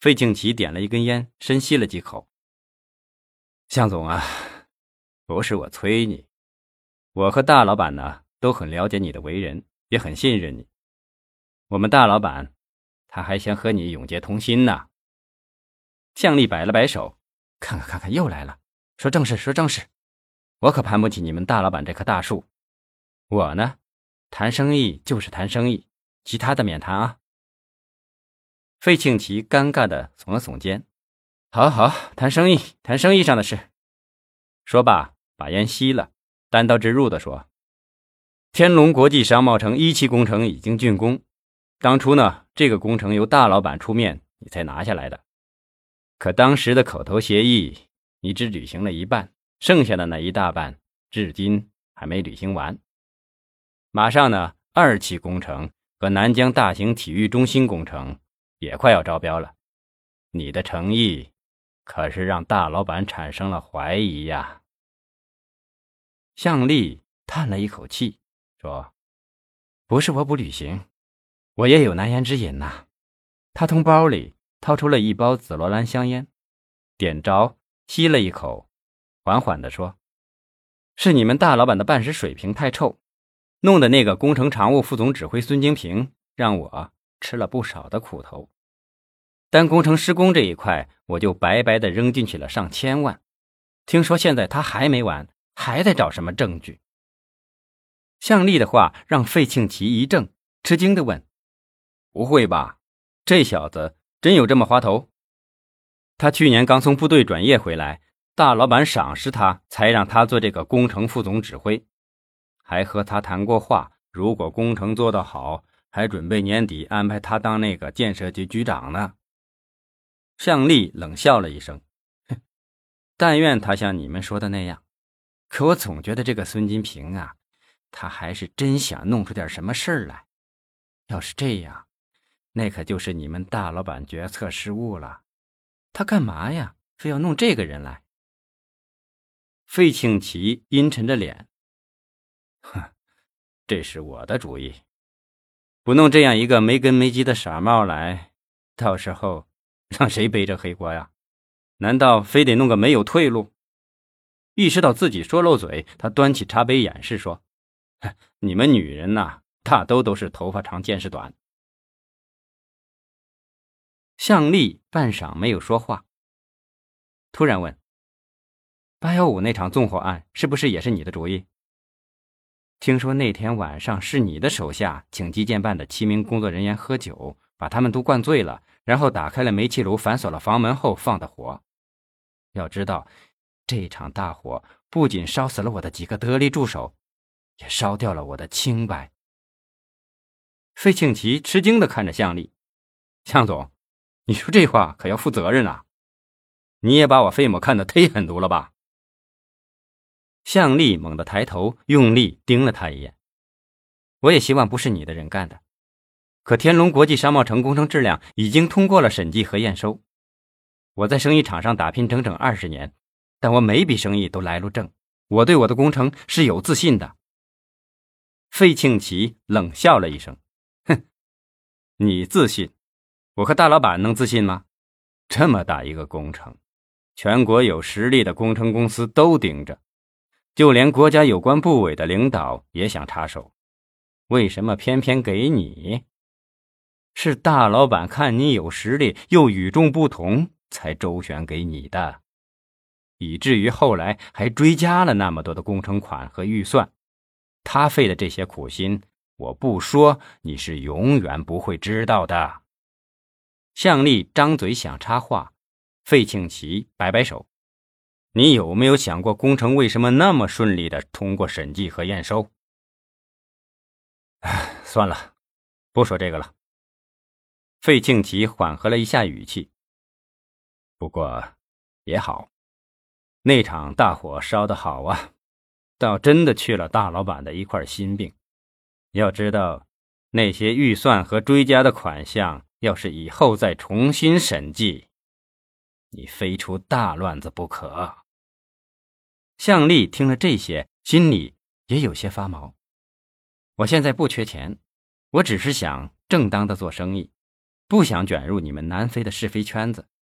费庆奇点了一根烟，深吸了几口。向总啊，不是我催你，我和大老板呢都很了解你的为人，也很信任你。我们大老板他还想和你永结同心呢。向丽摆了摆手，看看看看，又来了，说正事，说正事。我可攀不起你们大老板这棵大树。我呢，谈生意就是谈生意，其他的免谈啊。费庆奇尴尬的耸了耸肩，好好谈生意，谈生意上的事。说罢，把烟熄了，单刀直入的说：“天龙国际商贸城一期工程已经竣工，当初呢，这个工程由大老板出面，你才拿下来的。可当时的口头协议，你只履行了一半，剩下的那一大半，至今还没履行完。马上呢，二期工程和南疆大型体育中心工程。”也快要招标了，你的诚意可是让大老板产生了怀疑呀。向丽叹了一口气，说：“不是我不履行，我也有难言之隐呐。”他从包里掏出了一包紫罗兰香烟，点着，吸了一口，缓缓地说：“是你们大老板的办事水平太臭，弄得那个工程常务副总指挥孙金平让我。”吃了不少的苦头，但工程施工这一块，我就白白的扔进去了上千万。听说现在他还没完，还在找什么证据？向丽的话让费庆奇一怔，吃惊的问：“不会吧？这小子真有这么滑头？他去年刚从部队转业回来，大老板赏识他，才让他做这个工程副总指挥，还和他谈过话，如果工程做得好。”还准备年底安排他当那个建设局局长呢。向丽冷笑了一声：“哼，但愿他像你们说的那样。可我总觉得这个孙金平啊，他还是真想弄出点什么事儿来。要是这样，那可就是你们大老板决策失误了。他干嘛呀？非要弄这个人来？”费庆奇阴沉着脸：“哼，这是我的主意。”不弄这样一个没根没基的傻帽来，到时候 让谁背着黑锅呀？难道非得弄个没有退路？意识到自己说漏嘴，他端起茶杯掩饰说：“你们女人呐，大都都是头发长见识短。”向丽半晌没有说话，突然问：“八幺五那场纵火案是不是也是你的主意？”听说那天晚上是你的手下请基建办的七名工作人员喝酒，把他们都灌醉了，然后打开了煤气炉，反锁了房门后放的火。要知道，这场大火不仅烧死了我的几个得力助手，也烧掉了我的清白。费庆奇吃惊的看着向丽，向总，你说这话可要负责任啊！你也把我费某看得忒狠毒了吧？向丽猛地抬头，用力盯了他一眼。我也希望不是你的人干的，可天龙国际商贸城工程质量已经通过了审计和验收。我在生意场上打拼整整二十年，但我每笔生意都来路正。我对我的工程是有自信的。费庆奇冷笑了一声：“哼，你自信？我和大老板能自信吗？这么大一个工程，全国有实力的工程公司都盯着。”就连国家有关部委的领导也想插手，为什么偏偏给你？是大老板看你有实力又与众不同，才周旋给你的，以至于后来还追加了那么多的工程款和预算。他费的这些苦心，我不说，你是永远不会知道的。向丽张嘴想插话，费庆奇摆摆手。你有没有想过，工程为什么那么顺利的通过审计和验收？算了，不说这个了。费庆奇缓和了一下语气。不过也好，那场大火烧的好啊，倒真的去了大老板的一块心病。要知道，那些预算和追加的款项，要是以后再重新审计，你非出大乱子不可。向丽听了这些，心里也有些发毛。我现在不缺钱，我只是想正当的做生意。不想卷入你们南非的是非圈子。